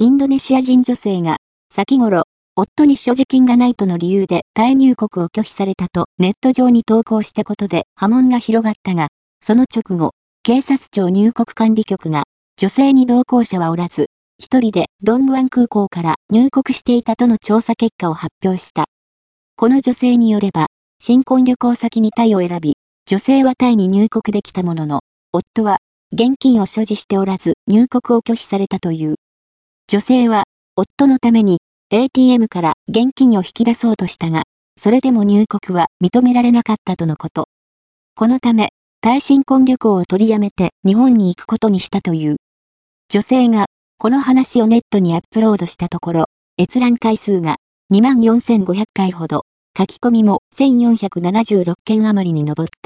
インドネシア人女性が、先頃、夫に所持金がないとの理由でタイ入国を拒否されたとネット上に投稿したことで波紋が広がったが、その直後、警察庁入国管理局が、女性に同行者はおらず、一人でドンムワン空港から入国していたとの調査結果を発表した。この女性によれば、新婚旅行先にタイを選び、女性はタイに入国できたものの、夫は現金を所持しておらず入国を拒否されたという。女性は、夫のために ATM から現金を引き出そうとしたが、それでも入国は認められなかったとのこと。このため、耐新婚旅行を取りやめて日本に行くことにしたという。女性が、この話をネットにアップロードしたところ、閲覧回数が24,500回ほど、書き込みも1476件余りに上った。